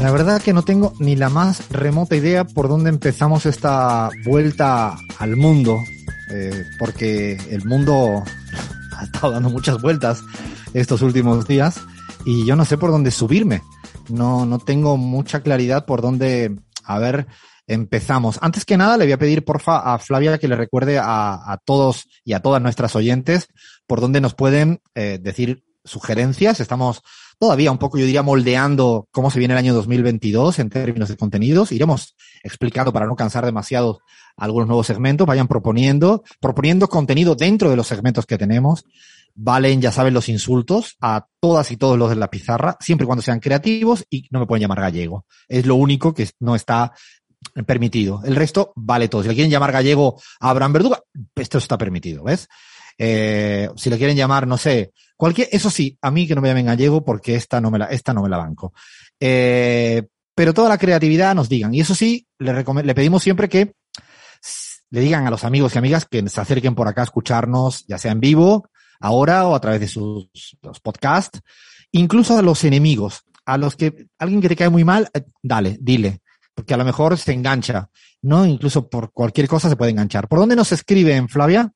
La verdad que no tengo ni la más remota idea por dónde empezamos esta vuelta al mundo, eh, porque el mundo ha estado dando muchas vueltas estos últimos días y yo no sé por dónde subirme. No, no tengo mucha claridad por dónde, a ver, empezamos. Antes que nada, le voy a pedir, porfa, a Flavia que le recuerde a, todos y a todas nuestras oyentes por dónde nos pueden eh, decir sugerencias. Estamos todavía un poco, yo diría, moldeando cómo se viene el año 2022 en términos de contenidos. Iremos explicando para no cansar demasiado algunos nuevos segmentos. Vayan proponiendo, proponiendo contenido dentro de los segmentos que tenemos. Valen, ya saben, los insultos a todas y todos los de la pizarra, siempre y cuando sean creativos y no me pueden llamar gallego. Es lo único que no está permitido. El resto vale todo. Si le quieren llamar gallego a Abraham Verduga, esto está permitido, ¿ves? Eh, si le quieren llamar, no sé, cualquier, eso sí, a mí que no me llamen gallego porque esta no me la, esta no me la banco. Eh, pero toda la creatividad nos digan. Y eso sí, le, le pedimos siempre que le digan a los amigos y amigas que se acerquen por acá a escucharnos, ya sea en vivo, ahora o a través de sus podcasts, incluso a los enemigos, a los que alguien que te cae muy mal, eh, dale, dile porque a lo mejor se engancha, ¿no? Incluso por cualquier cosa se puede enganchar. ¿Por dónde nos escriben, Flavia?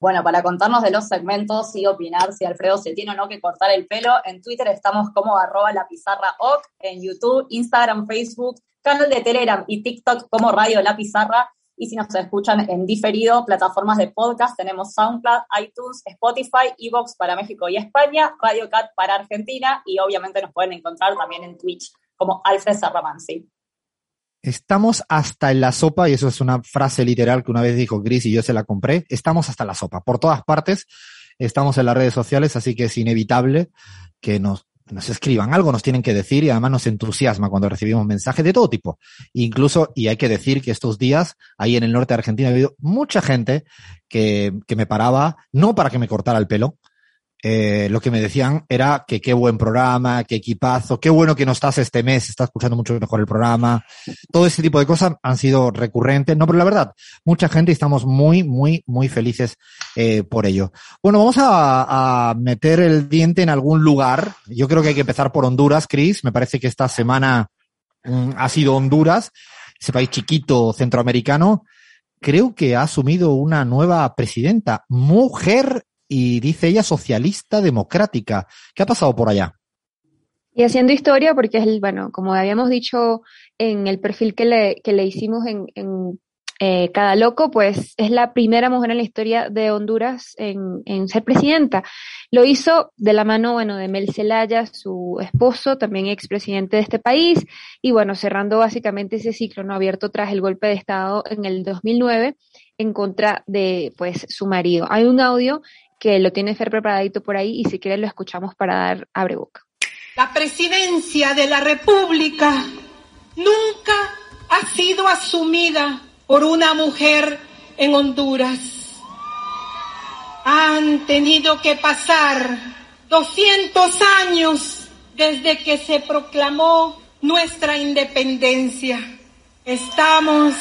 Bueno, para contarnos de los segmentos y opinar si Alfredo se tiene o no que cortar el pelo, en Twitter estamos como arroba la pizarra en YouTube, Instagram, Facebook, canal de Telegram y TikTok como Radio La Pizarra. Y si nos escuchan en diferido, plataformas de podcast, tenemos SoundCloud, iTunes, Spotify, Evox para México y España, Radio Cat para Argentina y obviamente nos pueden encontrar también en Twitch como Alfred Sarramansi. Estamos hasta en la sopa, y eso es una frase literal que una vez dijo Gris y yo se la compré. Estamos hasta la sopa. Por todas partes, estamos en las redes sociales, así que es inevitable que nos, nos escriban algo, nos tienen que decir y además nos entusiasma cuando recibimos mensajes de todo tipo. Incluso, y hay que decir que estos días, ahí en el norte de Argentina, ha habido mucha gente que, que me paraba, no para que me cortara el pelo, eh, lo que me decían era que qué buen programa, qué equipazo, qué bueno que no estás este mes, estás escuchando mucho mejor el programa. Todo ese tipo de cosas han sido recurrentes. No, pero la verdad, mucha gente y estamos muy, muy, muy felices eh, por ello. Bueno, vamos a, a, meter el diente en algún lugar. Yo creo que hay que empezar por Honduras, Chris. Me parece que esta semana mm, ha sido Honduras, ese país chiquito centroamericano. Creo que ha asumido una nueva presidenta, mujer y dice ella socialista democrática. ¿Qué ha pasado por allá? Y haciendo historia, porque es, el, bueno, como habíamos dicho en el perfil que le, que le hicimos en, en eh, Cada Loco, pues es la primera mujer en la historia de Honduras en, ser presidenta. Lo hizo de la mano, bueno, de Mel Zelaya, su esposo, también expresidente de este país, y bueno, cerrando básicamente ese ciclo no abierto tras el golpe de Estado en el 2009 en contra de, pues, su marido. Hay un audio que lo tiene Fer preparadito por ahí y si quiere lo escuchamos para dar abre boca. La presidencia de la República nunca ha sido asumida por una mujer en Honduras. Han tenido que pasar 200 años desde que se proclamó nuestra independencia. Estamos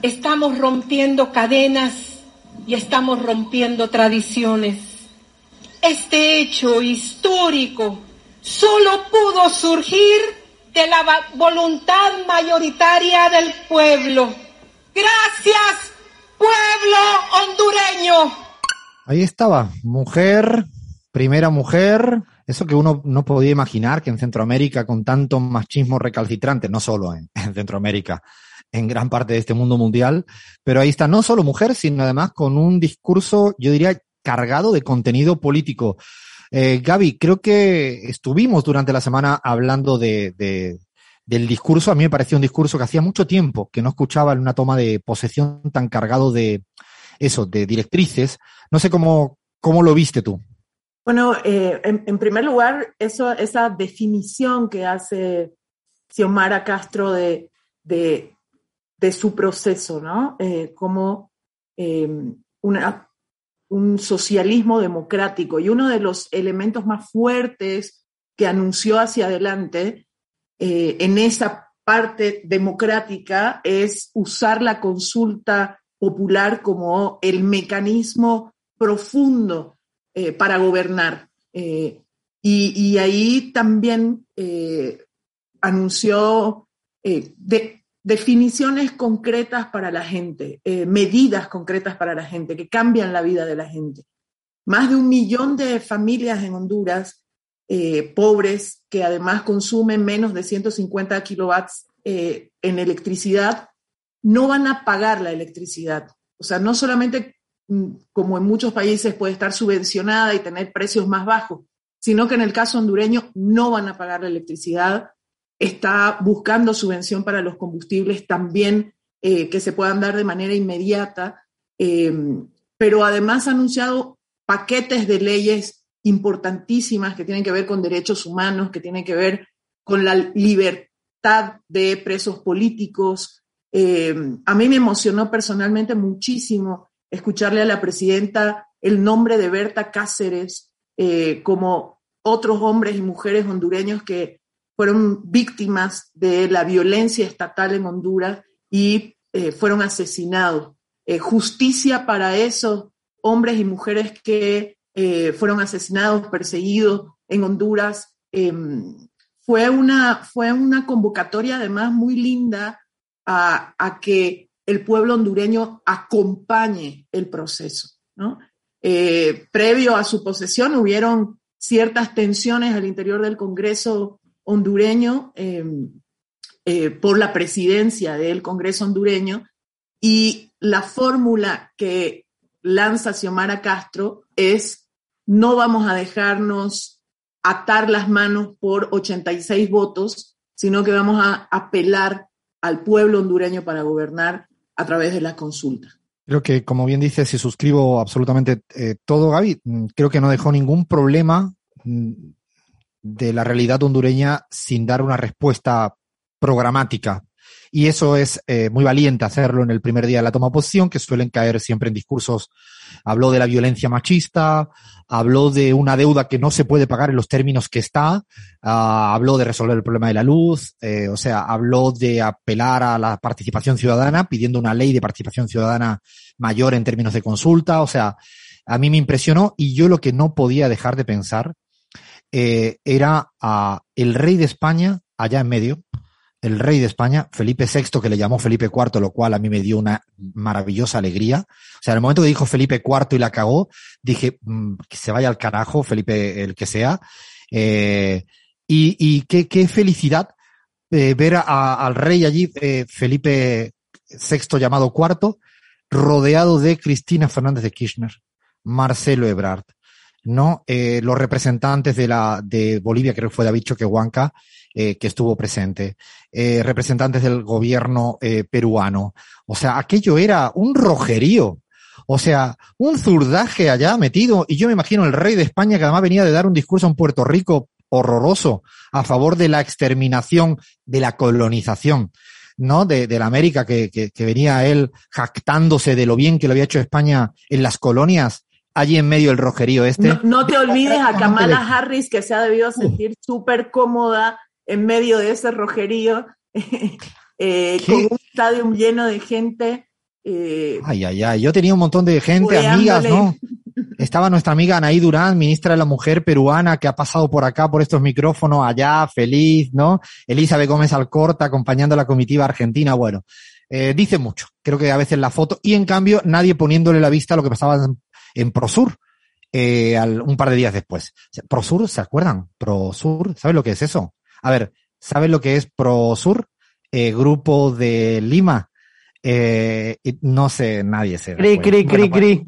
estamos rompiendo cadenas y estamos rompiendo tradiciones. Este hecho histórico solo pudo surgir de la voluntad mayoritaria del pueblo. Gracias, pueblo hondureño. Ahí estaba, mujer, primera mujer, eso que uno no podía imaginar que en Centroamérica con tanto machismo recalcitrante, no solo en, en Centroamérica, en gran parte de este mundo mundial, pero ahí está no solo mujer, sino además con un discurso, yo diría, cargado de contenido político. Eh, Gaby, creo que estuvimos durante la semana hablando de, de, del discurso, a mí me pareció un discurso que hacía mucho tiempo que no escuchaba en una toma de posesión tan cargado de eso, de directrices. No sé cómo, cómo lo viste tú. Bueno, eh, en, primer lugar, esa definición que hace Xiomara Castro de, su proceso, ¿no? Eh, como una, un socialismo democrático. Y uno de los elementos más fuertes que anunció hacia adelante eh, en esa parte democrática es usar la consulta popular como el mecanismo profundo eh, para gobernar. Y, ahí también anunció definiciones concretas para la gente, medidas concretas para la gente, que cambian la vida de la gente. Más de un millón de familias en Honduras eh, pobres que además consumen menos de 150 kilowatts eh, en electricidad, no van a pagar la electricidad. O sea, no solamente mm, como en muchos países puede estar subvencionada y tener precios más bajos, sino que en el caso hondureño no van a pagar la electricidad. Está buscando subvención para los combustibles también eh, que se puedan dar de manera inmediata, pero además ha anunciado paquetes de leyes importantísimas que tienen que ver con derechos humanos, que tienen que ver con la libertad de presos políticos. Eh, a mí me emocionó personalmente muchísimo escucharle a la presidenta el nombre de Berta Cáceres, eh, como otros hombres y mujeres hondureños que fueron víctimas de la violencia estatal en Honduras y eh, fueron asesinados. justicia para esos hombres y mujeres que eh, fueron asesinados, perseguidos en Honduras. Em, fue, una, fue una convocatoria además muy linda a, que el pueblo hondureño acompañe el proceso. Eh, previo a su posesión hubieron ciertas tensiones al interior del Congreso hondureño em, eh, por la presidencia del Congreso hondureño y la fórmula que lanza Xiomara Castro es no vamos a dejarnos atar las manos por 86 votos, sino que vamos a apelar al pueblo hondureño para gobernar a través de la consulta. Creo que, como bien dices, y suscribo absolutamente eh, todo, Gaby, mm, creo que no dejó ningún problema mm, de la realidad hondureña sin dar una respuesta programática. Y eso es eh, muy valiente hacerlo en el primer día de la toma de posición, que suelen caer siempre en discursos. Habló de la violencia machista, habló de una deuda que no se puede pagar en los términos que está, ah, habló de resolver el problema de la luz, eh, o sea, habló de apelar a la participación ciudadana, pidiendo una ley de participación ciudadana mayor en términos de consulta, o sea, a mí me impresionó y yo lo que no podía dejar de pensar eh, era a el rey de España allá en medio, el rey de España, Felipe VI, que le llamó Felipe IV, lo cual a mí me dio una maravillosa alegría. O sea, en el momento que dijo Felipe IV y la cagó, dije, mm, que se vaya al carajo, Felipe el que sea. Eh, y, qué, felicidad eh, ver al rey allí, eh, Felipe VI llamado IV, rodeado de Cristina Fernández de Kirchner, Marcelo Ebrard, ¿no? los representantes de la, de Bolivia, creo que fue David Choquehuanca, eh, que estuvo presente, eh, representantes del gobierno eh, peruano. O sea, aquello era un rojerío. O sea, un zurdaje allá metido. Y yo me imagino el rey de España que además venía de dar un discurso en Puerto Rico horroroso a favor de la exterminación, de la colonización. ¿no? De, de la América, que, que, que, venía él jactándose de lo bien que lo había hecho España en las colonias, allí en medio del rojerío este. No, te olvides a Kamala Harris, que se ha debido sentir súper cómoda en medio de ese rojerío, eh, con un estadio lleno de gente. Eh, ay, ay, ay, yo tenía un montón de gente, amigas, ¿no? Estaba nuestra amiga Anaí Durán, ministra de la Mujer peruana, que ha pasado por acá, por estos micrófonos, allá, feliz, ¿no? Elizabeth Gómez Alcorta, acompañando a la comitiva argentina, bueno, eh, dice mucho. Creo que a veces la foto, y en cambio, nadie poniéndole la vista a lo que pasaba en, Prosur, un par de días después. Prosur, ¿se acuerdan? Prosur, ¿sabes lo que es eso? A ver, ¿sabes lo que es ProSur? Eh, grupo de Lima, Eh, no sé, nadie se. Cri, cri, cri, cri.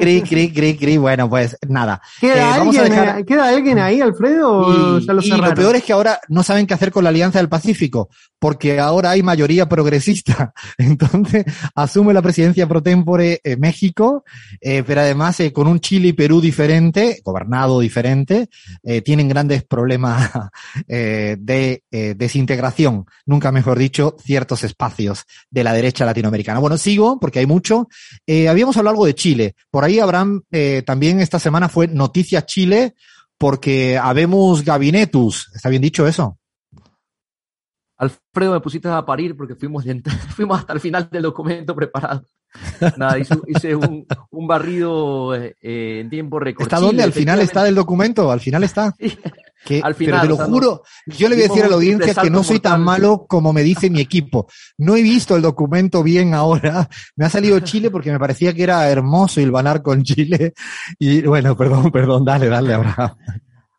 Cri, cri, cri, cri. Bueno, pues nada. ¿Queda, Eh, alguien, dejar- eh, ¿Queda alguien ahí, Alfredo? Y, ya lo y lo cerraron? peor es que ahora no saben qué hacer con la Alianza del Pacífico, porque ahora hay mayoría progresista. Entonces, asume la presidencia pro tempore eh, México, pero además con un Chile y Perú diferente, gobernado diferente, tienen grandes problemas de desintegración, nunca mejor dicho, ciertos espacios de la derecha latinoamericana. Bueno, sigo porque hay mucho. Eh, habíamos hablado algo de Chile. Por ahí Abraham eh, también esta semana fue Noticias Chile porque habemos gabinetus. ¿Está bien dicho eso? Alfredo, me pusiste a parir porque fuimos, fuimos hasta el final del documento preparado. Nada, hice, hice un, un barrido eh, en tiempo récord. ¿Está dónde? Al final está del documento, al final está. Que- Al pero final, te lo o sea, no- juro, yo le voy a decir a la audiencia que no soy tan malo como me dice mi equipo. No he visto el documento bien ahora. Me ha salido Chile porque me parecía que era hermoso hilvanar con Chile. Y bueno, perdón, perdón, dale, dale, Abraham.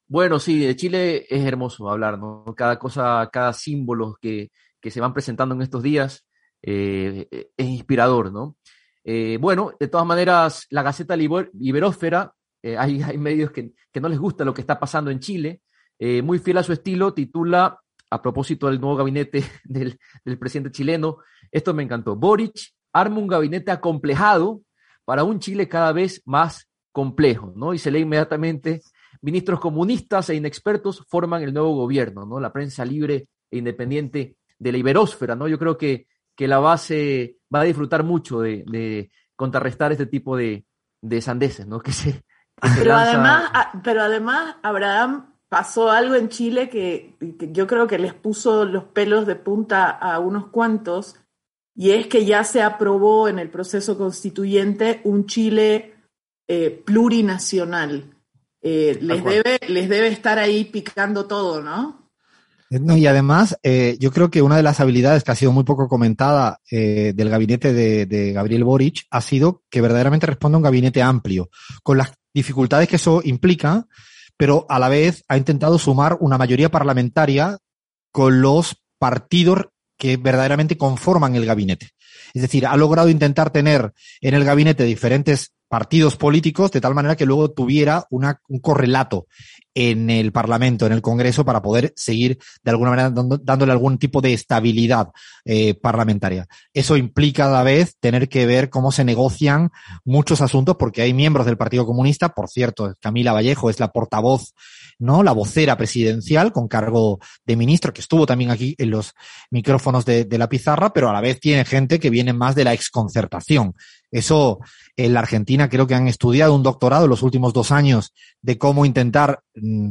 Bueno, sí, de Chile es hermoso hablar, ¿no? Cada cosa, cada símbolo que, que se van presentando en estos días eh, es inspirador, ¿no? Eh, bueno, de todas maneras, la Gaceta Liber- Iberósfera, eh, hay, medios que, no les gusta lo que está pasando en Chile, eh, muy fiel a su estilo, titula, a propósito del nuevo gabinete del, del presidente chileno, esto me encantó, Boric arma un gabinete acomplejado para un Chile cada vez más complejo, ¿no? Y se lee inmediatamente ministros comunistas e inexpertos forman el nuevo gobierno, ¿no? La prensa libre e independiente de la iberósfera, ¿no? Yo creo que, que la base va a disfrutar mucho de, de contrarrestar este tipo de, de sandeces, ¿no? Que se, que se Pero lanza- además, a- pero además, Abraham pasó algo en Chile que, que yo creo que les puso los pelos de punta a unos cuantos, y es que ya se aprobó en el proceso constituyente un Chile eh, plurinacional. Eh, les, debe, les debe estar ahí picando todo, ¿no? No, y además, eh, yo creo que una de las habilidades que ha sido muy poco comentada eh, del gabinete de, Gabriel Boric ha sido que verdaderamente responde a un gabinete amplio, con las dificultades que eso implica, pero a la vez ha intentado sumar una mayoría parlamentaria con los partidos que verdaderamente conforman el gabinete. Es decir, ha logrado intentar tener en el gabinete diferentes partidos políticos de tal manera que luego tuviera un correlato en el Parlamento, en el Congreso, para poder seguir de alguna manera dándole algún tipo de estabilidad eh, parlamentaria. Eso implica a la vez tener que ver cómo se negocian muchos asuntos, porque hay miembros del Partido Comunista, por cierto, Camila Vallejo es la portavoz, ¿no? La vocera presidencial con cargo de ministro, que estuvo también aquí en los micrófonos de, de la pizarra, pero a la vez tiene gente que viene más de la exconcertación. Eso en la Argentina creo que han estudiado un doctorado en los últimos dos años de cómo intentar mm,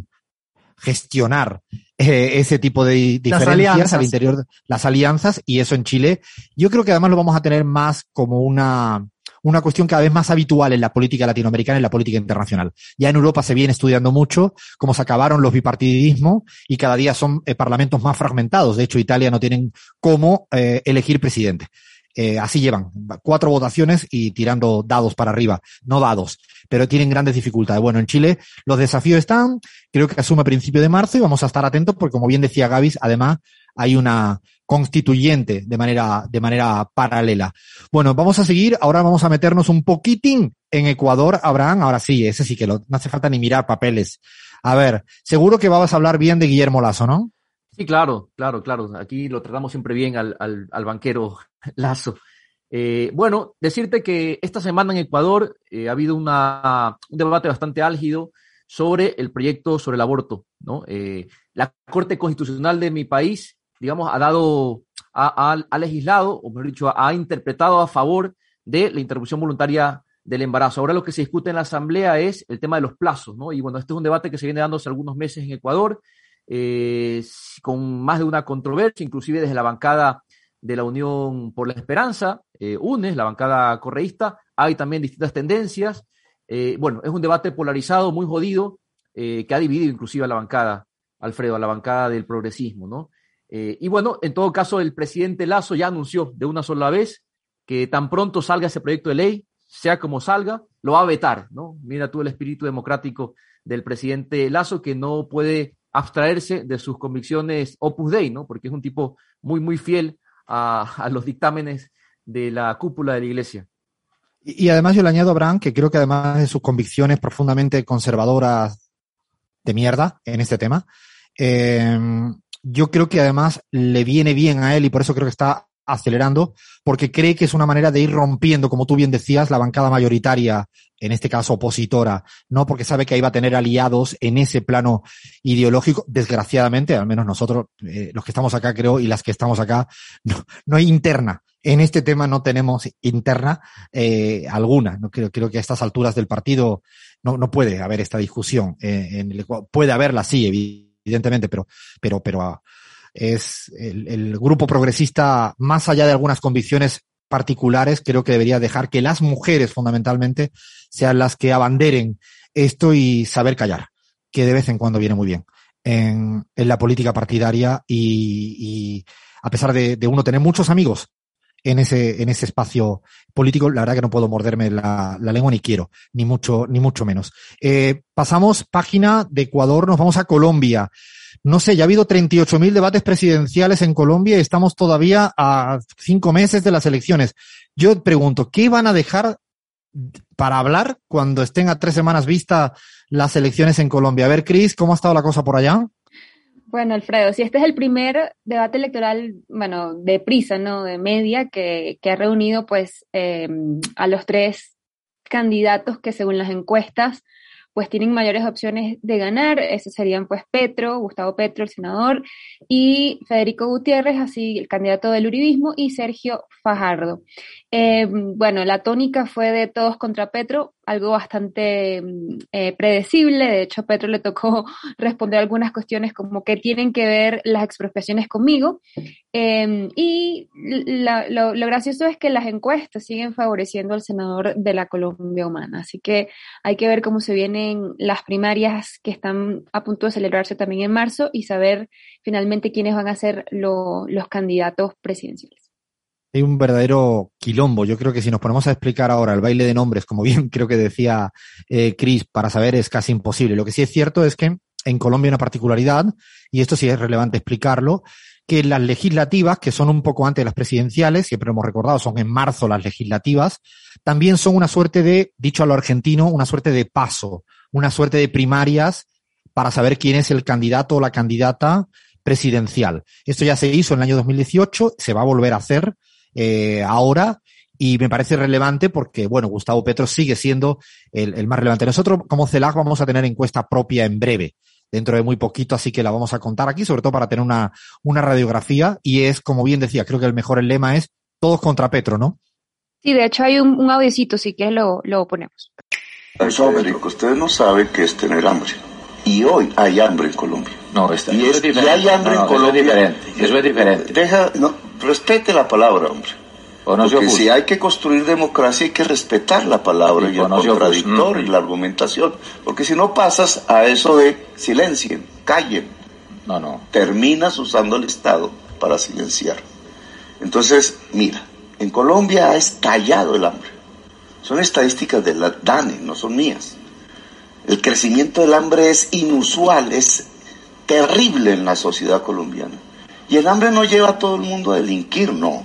gestionar eh, ese tipo de diferencias al interior de las alianzas y eso en Chile yo creo que además lo vamos a tener más como una una cuestión cada vez más habitual en la política latinoamericana y en la política internacional. Ya en Europa se viene estudiando mucho cómo se acabaron los bipartidismos y cada día son eh, parlamentos más fragmentados. De hecho, Italia no tienen cómo eh, elegir presidente. Eh, así llevan cuatro votaciones y tirando dados para arriba, no dados, pero tienen grandes dificultades. Bueno, en Chile los desafíos están, creo que asume a principio de marzo y vamos a estar atentos porque como bien decía Gavis, además hay una constituyente de manera, de manera paralela. Bueno, vamos a seguir, ahora vamos a meternos un poquitín en Ecuador, Abraham, ahora sí, ese sí que lo, no hace falta ni mirar papeles. A ver, seguro que vas a hablar bien de Guillermo Lazo, ¿no? Sí, claro, claro, claro. Aquí lo tratamos siempre bien al, al, al banquero Lazo. Eh, bueno, decirte que esta semana en Ecuador eh, ha habido una, un debate bastante álgido sobre el proyecto sobre el aborto. ¿no? Eh, la Corte Constitucional de mi país, digamos, ha dado, ha, ha- ha legislado, o mejor dicho, ha interpretado a favor de la interrupción voluntaria del embarazo. Ahora lo que se discute en la Asamblea es el tema de los plazos, ¿no? Y bueno, este es un debate que se viene dando hace algunos meses en Ecuador eh, con más de una controversia, inclusive desde la bancada de la Unión por la Esperanza, eh, UNES, la bancada correísta, hay también distintas tendencias. Eh, bueno, es un debate polarizado, muy jodido, que ha dividido inclusive a la bancada, Alfredo, a la bancada del progresismo, ¿no? Y bueno, en todo caso, el presidente Lazo ya anunció de una sola vez que tan pronto salga ese proyecto de ley, sea como salga, lo va a vetar, ¿no? Mira tú el espíritu democrático del presidente Lazo que no puede abstraerse de sus convicciones Opus Dei, ¿no? Porque es un tipo muy, muy fiel a, los dictámenes de la cúpula de la iglesia. Y, además yo le añado a Abraham que creo que además de sus convicciones profundamente conservadoras de mierda en este tema, eh, yo creo que además le viene bien a él y por eso creo que está acelerando, porque cree que es una manera de ir rompiendo, como tú bien decías, la bancada mayoritaria, en este caso opositora, ¿no? Porque sabe que ahí va a tener aliados en ese plano ideológico, desgraciadamente, al menos nosotros, eh, los que estamos acá, creo, y las que estamos acá, no, no hay interna. En este tema no tenemos interna eh, alguna. No creo, creo que a estas alturas del partido no, no puede haber esta discusión. Eh, en el, puede haberla, sí, evidentemente, pero, pero, pero ah, es el, el, grupo progresista, más allá de algunas convicciones particulares, creo que debería dejar que las mujeres fundamentalmente sean las que abanderen esto y saber callar, que de vez en cuando viene muy bien en, en la política partidaria y, y a pesar de, de, uno tener muchos amigos en ese, en ese espacio político, la verdad que no puedo morderme la, la lengua ni quiero, ni mucho, ni mucho menos. Eh, pasamos página de Ecuador, nos vamos a Colombia. No sé, ya ha habido 38.000 debates presidenciales en Colombia y estamos todavía a cinco meses de las elecciones. Yo pregunto, ¿qué van a dejar para hablar cuando estén a tres semanas vista las elecciones en Colombia? A ver, Cris, ¿cómo ha estado la cosa por allá? Bueno, Alfredo, si este es el primer debate electoral, bueno, de prisa, ¿no? De media, que, que ha reunido, pues, eh, a los tres candidatos que según las encuestas pues tienen mayores opciones de ganar. Esos serían pues Petro, Gustavo Petro, el senador, y Federico Gutiérrez, así el candidato del uribismo, y Sergio Fajardo. Eh, bueno, la tónica fue de todos contra Petro, algo bastante eh, predecible. De hecho, a Petro le tocó responder algunas cuestiones como que tienen que ver las expropiaciones conmigo. Eh, y la, lo, gracioso es que las encuestas siguen favoreciendo al senador de la Colombia Humana. Así que hay que ver cómo se vienen las primarias que están a punto de celebrarse también en marzo y saber finalmente quiénes van a ser lo, los candidatos presidenciales hay un verdadero quilombo. Yo creo que si nos ponemos a explicar ahora el baile de nombres, como bien creo que decía eh, Chris, para saber es casi imposible. Lo que sí es cierto es que en Colombia hay una particularidad, y esto sí es relevante explicarlo, que las legislativas, que son un poco antes de las presidenciales, siempre hemos recordado, son en marzo las legislativas, también son una suerte de, dicho a lo argentino, una suerte de paso, una suerte de primarias para saber quién es el candidato o la candidata presidencial. Esto ya se hizo en el año 2018, se va a volver a hacer eh, ahora y me parece relevante porque, bueno, Gustavo Petro sigue siendo el, el más relevante. Nosotros, como CELAC, vamos a tener encuesta propia en breve, dentro de muy poquito, así que la vamos a contar aquí, sobre todo para tener una, una radiografía. Y es, como bien decía, creo que el mejor el lema es todos contra Petro, ¿no? Sí, de hecho hay un, un audiocito, si que lo, lo ponemos. Federico, usted no sabe qué es tener hambre. Y hoy hay hambre en Colombia. No, está, y, es, es y hay hambre no, en Colombia. Eso es diferente. Eso es diferente. Deja, no, respete la palabra, hombre. O no Porque si hay que construir democracia hay que respetar la palabra y, y el no contradictor y la argumentación. Porque si no pasas a eso de silencien, callen. No, no. Terminas usando el Estado para silenciar. Entonces, mira, en Colombia ha estallado el hambre. Son estadísticas de la DANE, no son mías. El crecimiento del hambre es inusual, es terrible en la sociedad colombiana. Y el hambre no lleva a todo el mundo a delinquir, no,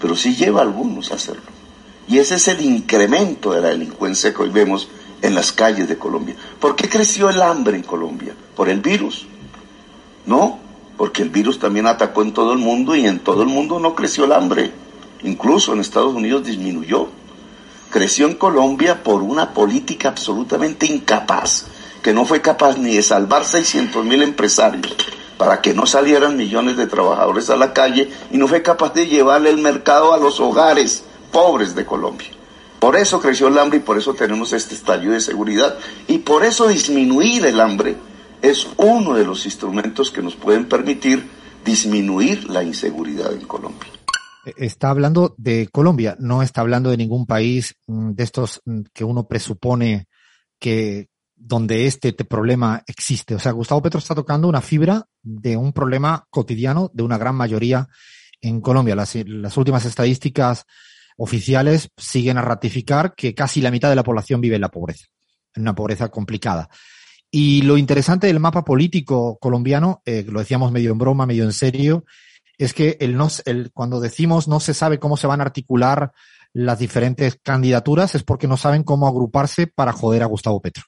pero sí lleva a algunos a hacerlo. Y ese es el incremento de la delincuencia que hoy vemos en las calles de Colombia. ¿Por qué creció el hambre en Colombia? Por el virus. No, porque el virus también atacó en todo el mundo y en todo el mundo no creció el hambre. Incluso en Estados Unidos disminuyó creció en Colombia por una política absolutamente incapaz, que no fue capaz ni de salvar 600 mil empresarios para que no salieran millones de trabajadores a la calle y no fue capaz de llevarle el mercado a los hogares pobres de Colombia. Por eso creció el hambre y por eso tenemos este estallido de seguridad y por eso disminuir el hambre es uno de los instrumentos que nos pueden permitir disminuir la inseguridad en Colombia está hablando de Colombia, no está hablando de ningún país de estos que uno presupone que donde este problema existe. O sea, Gustavo Petro está tocando una fibra de un problema cotidiano de una gran mayoría en Colombia. Las, últimas estadísticas oficiales siguen a ratificar que casi la mitad de la población vive en la pobreza, en una pobreza complicada. Y lo interesante del mapa político colombiano, eh, lo decíamos medio en broma, medio en serio, es que cuando decimos no se sabe cómo se van a articular las diferentes candidaturas es porque no saben cómo agruparse para joder a Gustavo Petro.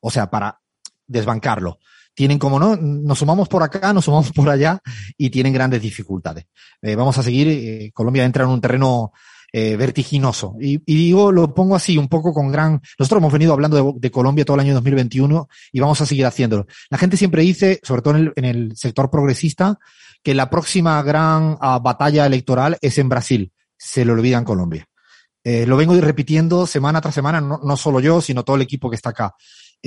O sea, para desbancarlo. Tienen como no, nos sumamos por acá, nos sumamos por allá y tienen grandes dificultades. Eh, vamos a seguir, eh, Colombia entra en un terreno eh, vertiginoso. Y, digo, lo pongo así, un poco con gran... Nosotros hemos venido hablando de, Colombia todo el año 2021 y vamos a seguir haciéndolo. La gente siempre dice, sobre todo en el, sector progresista, que la próxima gran uh, batalla electoral es en Brasil. Se lo olvida en Colombia. Lo vengo repitiendo semana tras semana, no, no, solo yo, sino todo el equipo que está acá.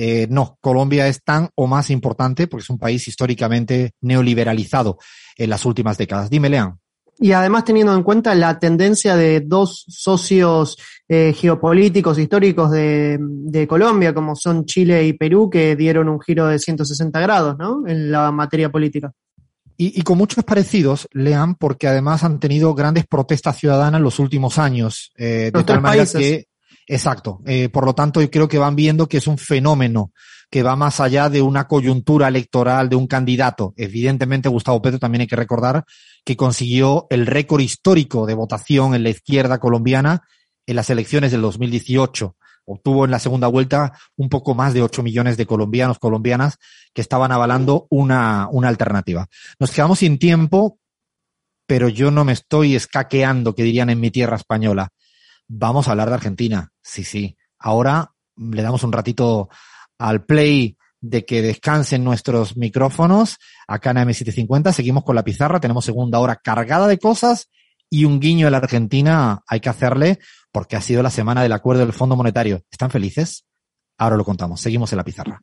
Eh, no, Colombia es tan o más importante porque es un país históricamente neoliberalizado en las últimas décadas. Dime, Lean. Y además teniendo en cuenta la tendencia de dos socios eh, geopolíticos históricos de, de, Colombia, como son Chile y Perú, que dieron un giro de 160 grados, ¿no? En la materia política. Y, y, con muchos parecidos, Lean, porque además han tenido grandes protestas ciudadanas en los últimos años. Eh, de tal manera países. que, exacto. Eh, por lo tanto, yo creo que van viendo que es un fenómeno que va más allá de una coyuntura electoral de un candidato. Evidentemente, Gustavo Petro también hay que recordar que consiguió el récord histórico de votación en la izquierda colombiana en las elecciones del 2018. Obtuvo en la segunda vuelta un poco más de 8 millones de colombianos, colombianas que estaban avalando una, una alternativa. Nos quedamos sin tiempo, pero yo no me estoy escaqueando, que dirían en mi tierra española. Vamos a hablar de Argentina. Sí, sí. Ahora le damos un ratito al play de que descansen nuestros micrófonos acá en M750. Seguimos con la pizarra. Tenemos segunda hora cargada de cosas y un guiño a la Argentina hay que hacerle porque ha sido la semana del acuerdo del Fondo Monetario. ¿Están felices? Ahora lo contamos. Seguimos en la pizarra.